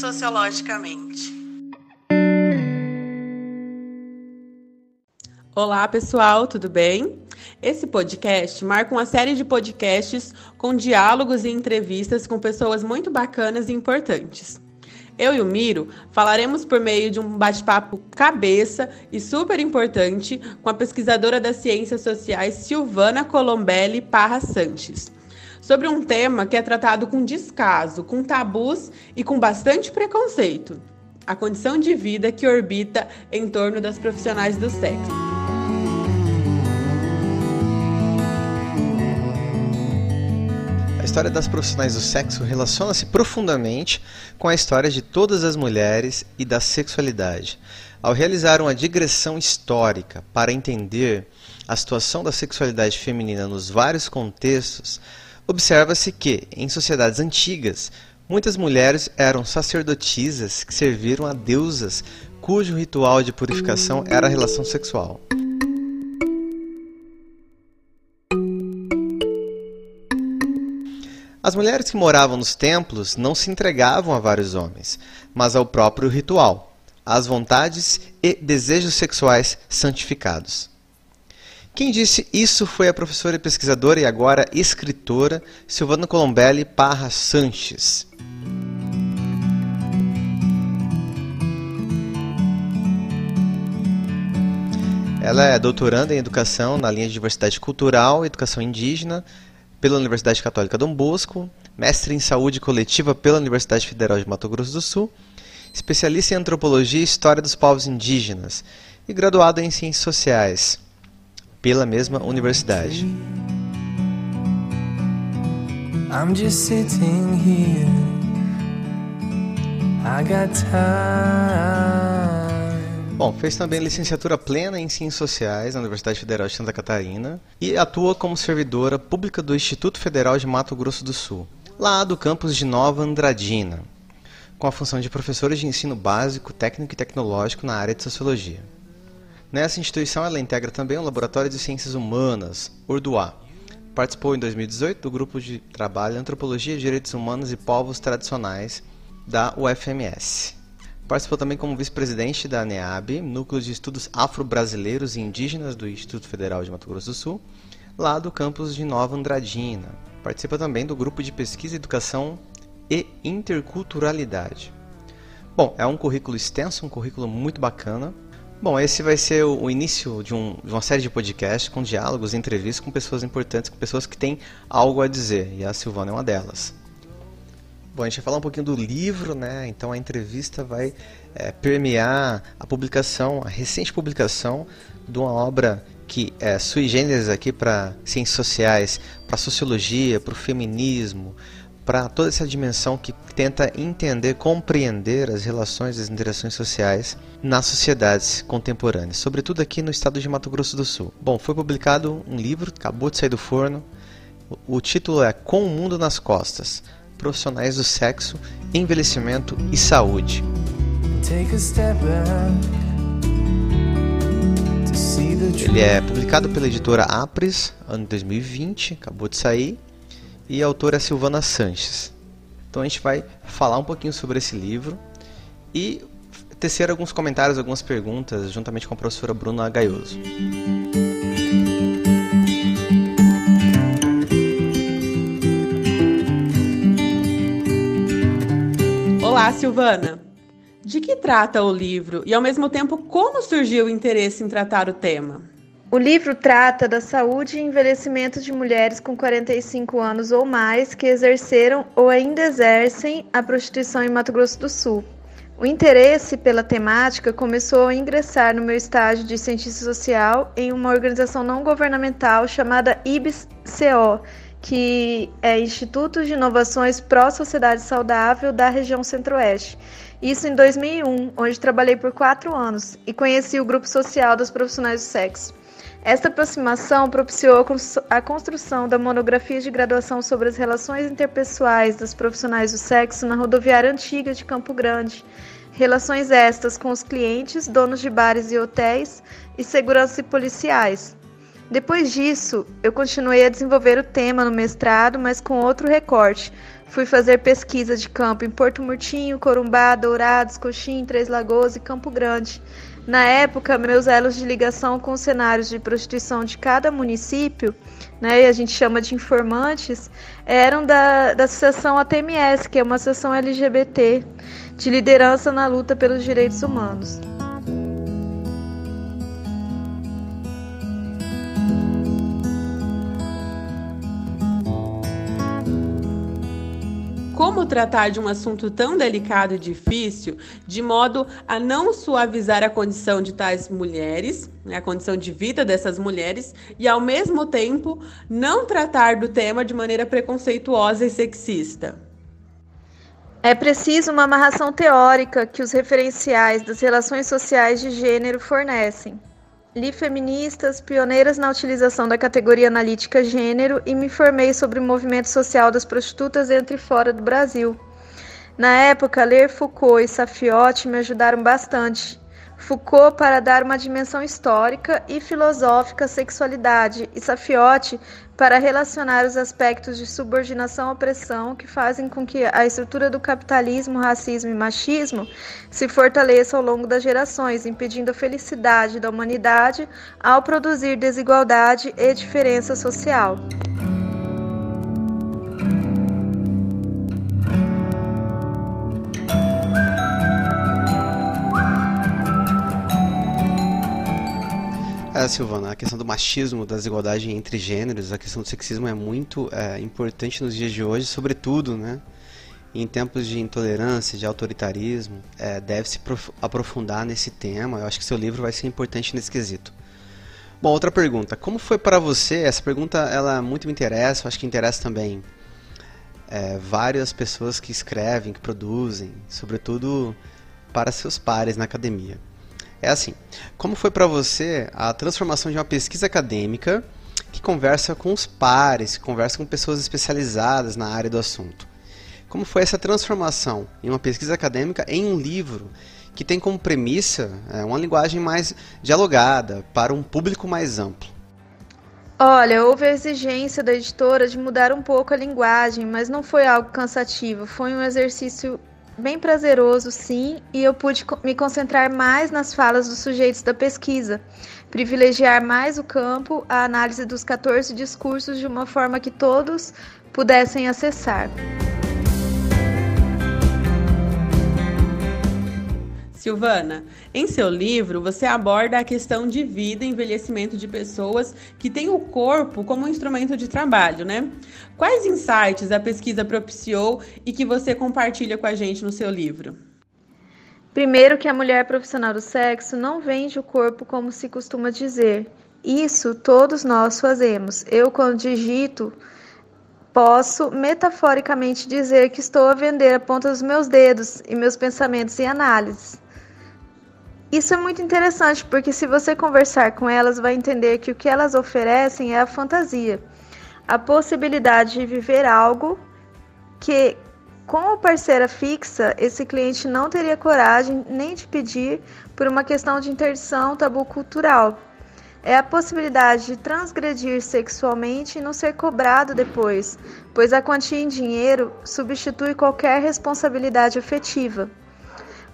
sociologicamente. Olá, pessoal, tudo bem? Esse podcast marca uma série de podcasts com diálogos e entrevistas com pessoas muito bacanas e importantes. Eu e o Miro falaremos por meio de um bate-papo cabeça e super importante com a pesquisadora das ciências sociais Silvana Colombelli Parra Sanches, sobre um tema que é tratado com descaso, com tabus e com bastante preconceito: a condição de vida que orbita em torno das profissionais do sexo. história das profissionais do sexo relaciona-se profundamente com a história de todas as mulheres e da sexualidade. Ao realizar uma digressão histórica para entender a situação da sexualidade feminina nos vários contextos, observa-se que, em sociedades antigas, muitas mulheres eram sacerdotisas que serviram a deusas cujo ritual de purificação era a relação sexual. As mulheres que moravam nos templos não se entregavam a vários homens, mas ao próprio ritual, às vontades e desejos sexuais santificados. Quem disse isso foi a professora e pesquisadora e agora escritora Silvana Colombelli Parra Sanches. Ela é doutoranda em educação na linha de diversidade cultural e educação indígena pela Universidade Católica Dom Bosco, mestre em saúde coletiva pela Universidade Federal de Mato Grosso do Sul, especialista em antropologia e história dos povos indígenas e graduado em ciências sociais pela mesma universidade. I'm just sitting here. I got time. Bom, fez também licenciatura plena em Ciências Sociais na Universidade Federal de Santa Catarina e atua como servidora pública do Instituto Federal de Mato Grosso do Sul, lá do campus de Nova Andradina, com a função de professora de ensino básico, técnico e tecnológico na área de sociologia. Nessa instituição, ela integra também o Laboratório de Ciências Humanas, Urduá. Participou em 2018 do grupo de trabalho Antropologia, Direitos Humanos e Povos Tradicionais da UFMS. Participou também como vice-presidente da NEAB, Núcleo de Estudos Afro-Brasileiros e Indígenas do Instituto Federal de Mato Grosso do Sul, lá do campus de Nova Andradina. Participa também do grupo de pesquisa, educação e interculturalidade. Bom, é um currículo extenso, um currículo muito bacana. Bom, esse vai ser o início de, um, de uma série de podcasts com diálogos, entrevistas com pessoas importantes, com pessoas que têm algo a dizer, e a Silvana é uma delas. Bom, a gente vai falar um pouquinho do livro, né? Então a entrevista vai é, permear a publicação, a recente publicação de uma obra que é sui generis aqui para ciências sociais, para sociologia, para o feminismo, para toda essa dimensão que tenta entender, compreender as relações, as interações sociais nas sociedades contemporâneas, sobretudo aqui no estado de Mato Grosso do Sul. Bom, foi publicado um livro, acabou de sair do forno. O título é Com o Mundo nas Costas profissionais do sexo, envelhecimento e saúde. Ele é publicado pela editora Apres, ano 2020, acabou de sair, e a autora é Silvana Sanches. Então a gente vai falar um pouquinho sobre esse livro e tecer alguns comentários, algumas perguntas, juntamente com a professora Bruna Gaioso. Olá, Silvana. De que trata o livro e, ao mesmo tempo, como surgiu o interesse em tratar o tema? O livro trata da saúde e envelhecimento de mulheres com 45 anos ou mais que exerceram ou ainda exercem a prostituição em Mato Grosso do Sul. O interesse pela temática começou a ingressar no meu estágio de cientista social em uma organização não governamental chamada IBS-CO, que é Instituto de Inovações Pró-Sociedade Saudável da região Centro-Oeste. Isso em 2001, onde trabalhei por quatro anos e conheci o grupo social das profissionais do sexo. Esta aproximação propiciou a construção da monografia de graduação sobre as relações interpessoais das profissionais do sexo na rodoviária antiga de Campo Grande. Relações estas com os clientes, donos de bares e hotéis e segurança e policiais, Depois disso, eu continuei a desenvolver o tema no mestrado, mas com outro recorte. Fui fazer pesquisa de campo em Porto Murtinho, Corumbá, Dourados, Coxim, Três Lagoas e Campo Grande. Na época, meus elos de ligação com os cenários de prostituição de cada município, né, e a gente chama de informantes, eram da, da Associação ATMS, que é uma associação LGBT de liderança na luta pelos direitos humanos. Como tratar de um assunto tão delicado e difícil, de modo a não suavizar a condição de tais mulheres, né, a condição de vida dessas mulheres, e ao mesmo tempo não tratar do tema de maneira preconceituosa e sexista. É preciso uma amarração teórica que os referenciais das relações sociais de gênero fornecem. Li feministas, pioneiras na utilização da categoria analítica gênero e me formei sobre o movimento social das prostitutas dentro e fora do Brasil. Na época, ler Foucault e Safiotti me ajudaram bastante. Foucault para dar uma dimensão histórica e filosófica à sexualidade, e Safiotti para relacionar os aspectos de subordinação opressão que fazem com que a estrutura do capitalismo, racismo e machismo se fortaleça ao longo das gerações, impedindo a felicidade da humanidade ao produzir desigualdade e diferença social. É, Silvana, a questão do machismo, da desigualdade entre gêneros, a questão do sexismo é muito é, importante nos dias de hoje, sobretudo, né? Em tempos de intolerância, de autoritarismo, é, deve-se aprofundar nesse tema. Eu acho que seu livro vai ser importante nesse quesito. Bom, outra pergunta. Como foi para você? Essa pergunta ela muito me interessa, eu acho que interessa também é, várias pessoas que escrevem, que produzem, sobretudo para seus pares na academia. É assim, como foi para você a transformação de uma pesquisa acadêmica que conversa com os pares, que conversa com pessoas especializadas na área do assunto? Como foi essa transformação em uma pesquisa acadêmica em um livro que tem como premissa é, uma linguagem mais dialogada para um público mais amplo? Olha, houve a exigência da editora de mudar um pouco a linguagem, mas não foi algo cansativo, foi um exercício bem prazeroso, sim, e eu pude me concentrar mais nas falas dos sujeitos da pesquisa, privilegiar mais o campo, a análise dos 14 discursos de uma forma que todos pudessem acessar. Silvana, em seu livro você aborda a questão de vida e envelhecimento de pessoas que têm o corpo como um instrumento de trabalho, né? Quais insights a pesquisa propiciou e que você compartilha com a gente no seu livro? Primeiro que a mulher profissional do sexo não vende o corpo como se costuma dizer. Isso todos nós fazemos. Eu quando digito posso metaforicamente dizer que estou a vender a ponta dos meus dedos e meus pensamentos e análises. Isso é muito interessante, porque se você conversar com elas, vai entender que o que elas oferecem é a fantasia, a possibilidade de viver algo que, com a parceira fixa, esse cliente não teria coragem nem de pedir por uma questão de interdição tabu cultural. É a possibilidade de transgredir sexualmente e não ser cobrado depois, pois a quantia em dinheiro substitui qualquer responsabilidade afetiva.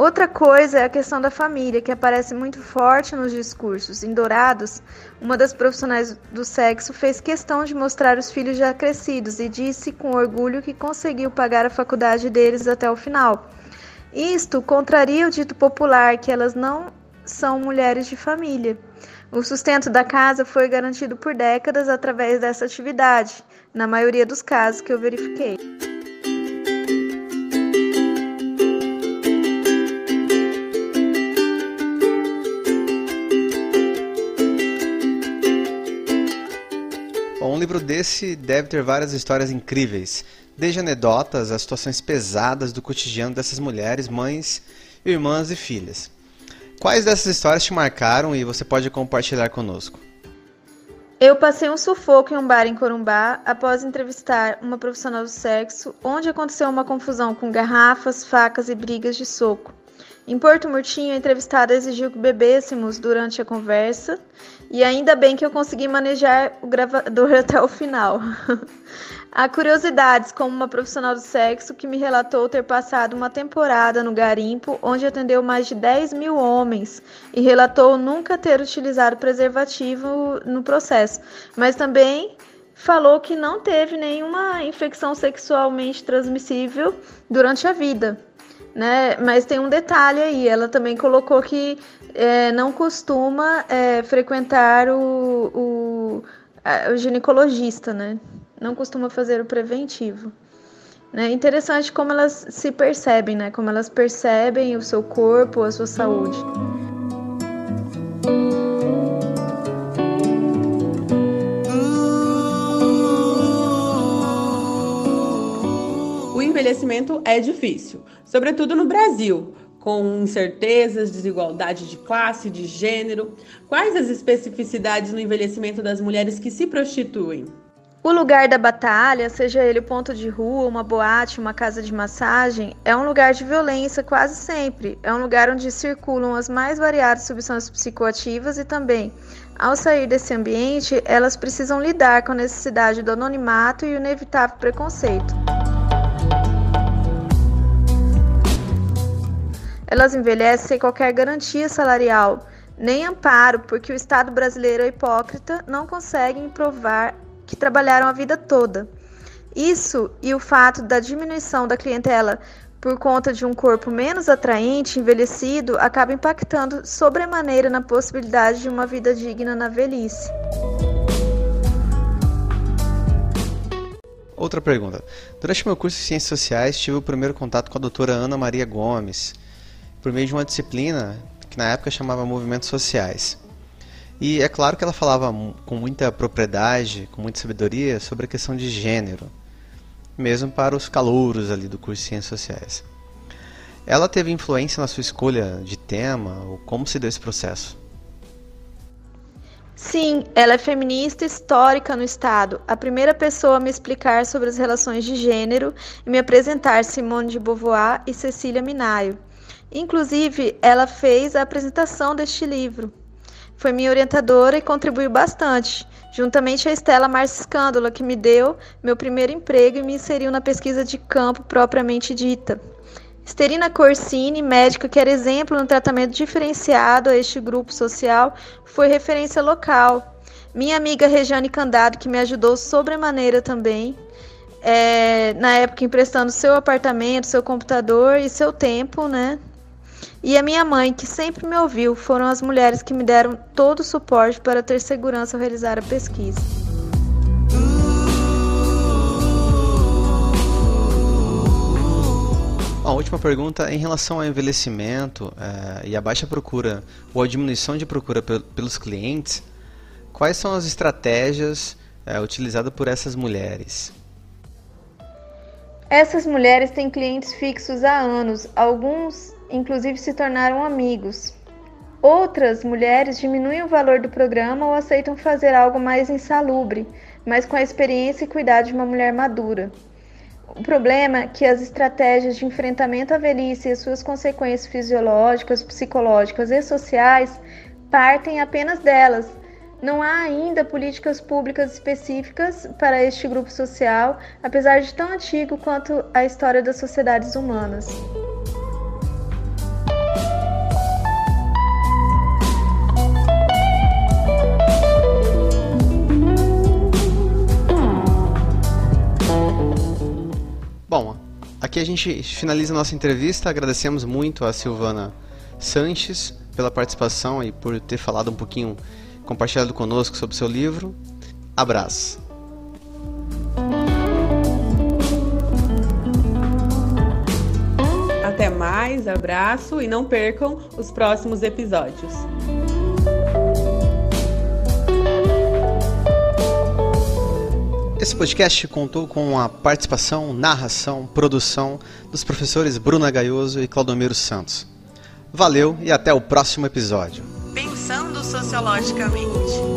Outra coisa é a questão da família, que aparece muito forte nos discursos. Em Dourados, uma das profissionais do sexo fez questão de mostrar os filhos já crescidos e disse com orgulho que conseguiu pagar a faculdade deles até o final. Isto contraria o dito popular que elas não são mulheres de família. O sustento da casa foi garantido por décadas através dessa atividade, na maioria dos casos que eu verifiquei. Livro desse deve ter várias histórias incríveis, desde anedotas a situações pesadas do cotidiano dessas mulheres, mães, irmãs e filhas. Quais dessas histórias te marcaram e você pode compartilhar conosco? Eu passei um sufoco em um bar em Corumbá após entrevistar uma profissional do sexo, onde aconteceu uma confusão com garrafas, facas e brigas de soco. Em Porto Murtinho, a entrevistada exigiu que bebêssemos durante a conversa e ainda bem que eu consegui manejar o gravador até o final. Há curiosidades, como uma profissional do sexo que me relatou ter passado uma temporada no garimpo, onde atendeu mais de 10 mil homens, e relatou nunca ter utilizado preservativo no processo, mas também falou que não teve nenhuma infecção sexualmente transmissível durante a vida. Né? Mas tem um detalhe aí, ela também colocou que é, não costuma é, frequentar o, o, o ginecologista, né? não costuma fazer o preventivo. É interessante como elas se percebem, né? Como elas percebem o seu corpo, a sua saúde. Envelhecimento é difícil, sobretudo no Brasil, com incertezas, desigualdade de classe, de gênero. Quais as especificidades no envelhecimento das mulheres que se prostituem? O lugar da batalha, seja ele ponto de rua, uma boate, uma casa de massagem, é um lugar de violência quase sempre. É um lugar onde circulam as mais variadas substâncias psicoativas e também, ao sair desse ambiente, elas precisam lidar com a necessidade do anonimato e o inevitável preconceito. Elas envelhecem sem qualquer garantia salarial, nem amparo, porque o Estado brasileiro é hipócrita, não consegue provar que trabalharam a vida toda. Isso e o fato da diminuição da clientela por conta de um corpo menos atraente, envelhecido, acaba impactando sobremaneira na possibilidade de uma vida digna na velhice. Outra pergunta. Durante meu curso de Ciências Sociais, tive o primeiro contato com a doutora Ana Maria Gomes, por meio de uma disciplina que na época chamava Movimentos Sociais. E é claro que ela falava com muita propriedade, com muita sabedoria sobre a questão de gênero, mesmo para os calouros ali do curso de Ciências Sociais. Ela teve influência na sua escolha de tema ou como se deu esse processo? Sim, ela é feminista histórica no Estado, a primeira pessoa a me explicar sobre as relações de gênero e me apresentar Simone de Beauvoir e Cecília Minayo. Inclusive, ela fez a apresentação deste livro. Foi minha orientadora e contribuiu bastante, juntamente a Estela Marcia Escândola, que me deu meu primeiro emprego e me inseriu na pesquisa de campo propriamente dita. Esterina Corsini, médica que era exemplo no tratamento diferenciado a este grupo social, foi referência local. Minha amiga Regiane Candado, que me ajudou sobremaneira também, é, na época emprestando seu apartamento, seu computador e seu tempo, né? E a minha mãe, que sempre me ouviu, foram as mulheres que me deram todo o suporte para ter segurança ao realizar a pesquisa. A última pergunta em relação ao envelhecimento é, e a baixa procura ou a diminuição de procura pelos clientes, quais são as estratégias é, utilizadas por essas mulheres? Essas mulheres têm clientes fixos há anos, alguns inclusive se tornaram amigos. Outras mulheres diminuem o valor do programa ou aceitam fazer algo mais insalubre, mas com a experiência e cuidado de uma mulher madura. O problema é que as estratégias de enfrentamento à velhice e as suas consequências fisiológicas, psicológicas e sociais partem apenas delas. Não há ainda políticas públicas específicas para este grupo social, apesar de tão antigo quanto a história das sociedades humanas. Bom, aqui a gente finaliza a nossa entrevista. Agradecemos muito a Silvana Sanches pela participação e por ter falado um pouquinho, compartilhado conosco sobre o seu livro. Abraço. Até mais, abraço e não percam os próximos episódios. Esse podcast contou com a participação, narração, produção dos professores Bruna Gaioso e Claudomiro Santos. Valeu e até o próximo episódio. Pensando sociologicamente.